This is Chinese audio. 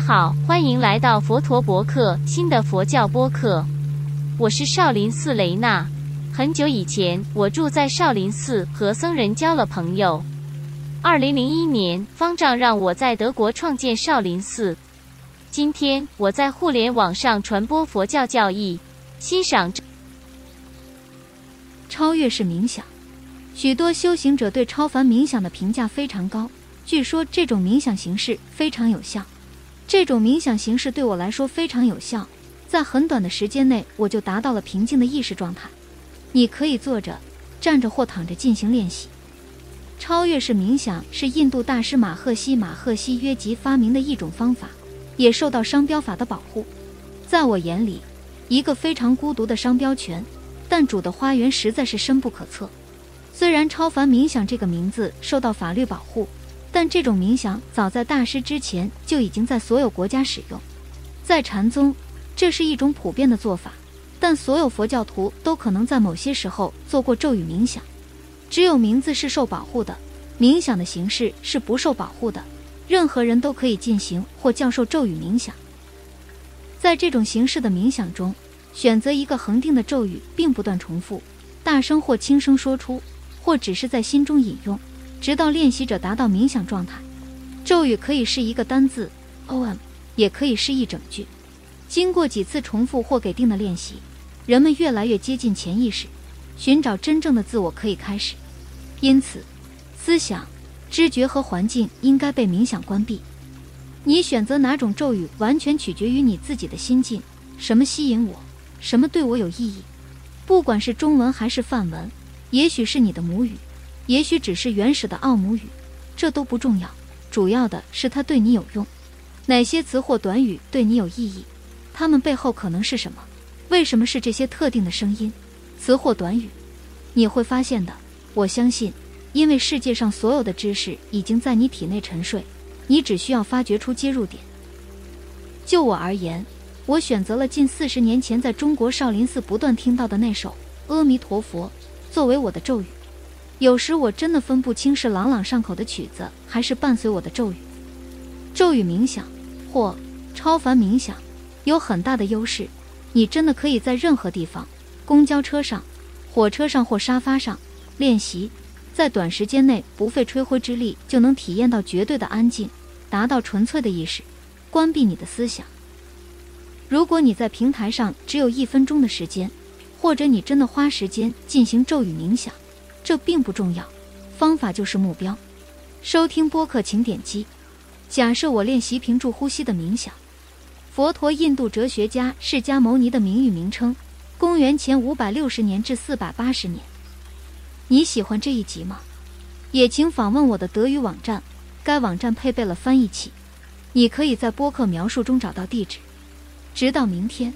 好，欢迎来到佛陀博客新的佛教播客。我是少林寺雷娜。很久以前，我住在少林寺，和僧人交了朋友。二零零一年，方丈让我在德国创建少林寺。今天，我在互联网上传播佛教教义，欣赏超越式冥想。许多修行者对超凡冥想的评价非常高，据说这种冥想形式非常有效。这种冥想形式对我来说非常有效，在很短的时间内我就达到了平静的意识状态。你可以坐着、站着或躺着进行练习。超越式冥想是印度大师马赫西马赫西约吉发明的一种方法，也受到商标法的保护。在我眼里，一个非常孤独的商标权，但主的花园实在是深不可测。虽然超凡冥想这个名字受到法律保护。但这种冥想早在大师之前就已经在所有国家使用，在禅宗，这是一种普遍的做法。但所有佛教徒都可能在某些时候做过咒语冥想，只有名字是受保护的，冥想的形式是不受保护的。任何人都可以进行或教授咒语冥想。在这种形式的冥想中，选择一个恒定的咒语，并不断重复，大声或轻声说出，或只是在心中引用。直到练习者达到冥想状态，咒语可以是一个单字 “om”，也可以是一整句。经过几次重复或给定的练习，人们越来越接近潜意识，寻找真正的自我可以开始。因此，思想、知觉和环境应该被冥想关闭。你选择哪种咒语，完全取决于你自己的心境。什么吸引我？什么对我有意义？不管是中文还是梵文，也许是你的母语。也许只是原始的奥姆语，这都不重要，主要的是它对你有用。哪些词或短语对你有意义？它们背后可能是什么？为什么是这些特定的声音、词或短语？你会发现的，我相信，因为世界上所有的知识已经在你体内沉睡，你只需要发掘出接入点。就我而言，我选择了近四十年前在中国少林寺不断听到的那首《阿弥陀佛》作为我的咒语。有时我真的分不清是朗朗上口的曲子，还是伴随我的咒语。咒语冥想或超凡冥想有很大的优势，你真的可以在任何地方，公交车上、火车上或沙发上练习，在短时间内不费吹灰之力就能体验到绝对的安静，达到纯粹的意识，关闭你的思想。如果你在平台上只有一分钟的时间，或者你真的花时间进行咒语冥想。这并不重要，方法就是目标。收听播客，请点击。假设我练习屏住呼吸的冥想。佛陀，印度哲学家释迦牟尼的名誉名称，公元前五百六十年至四百八十年。你喜欢这一集吗？也请访问我的德语网站，该网站配备了翻译器，你可以在播客描述中找到地址。直到明天。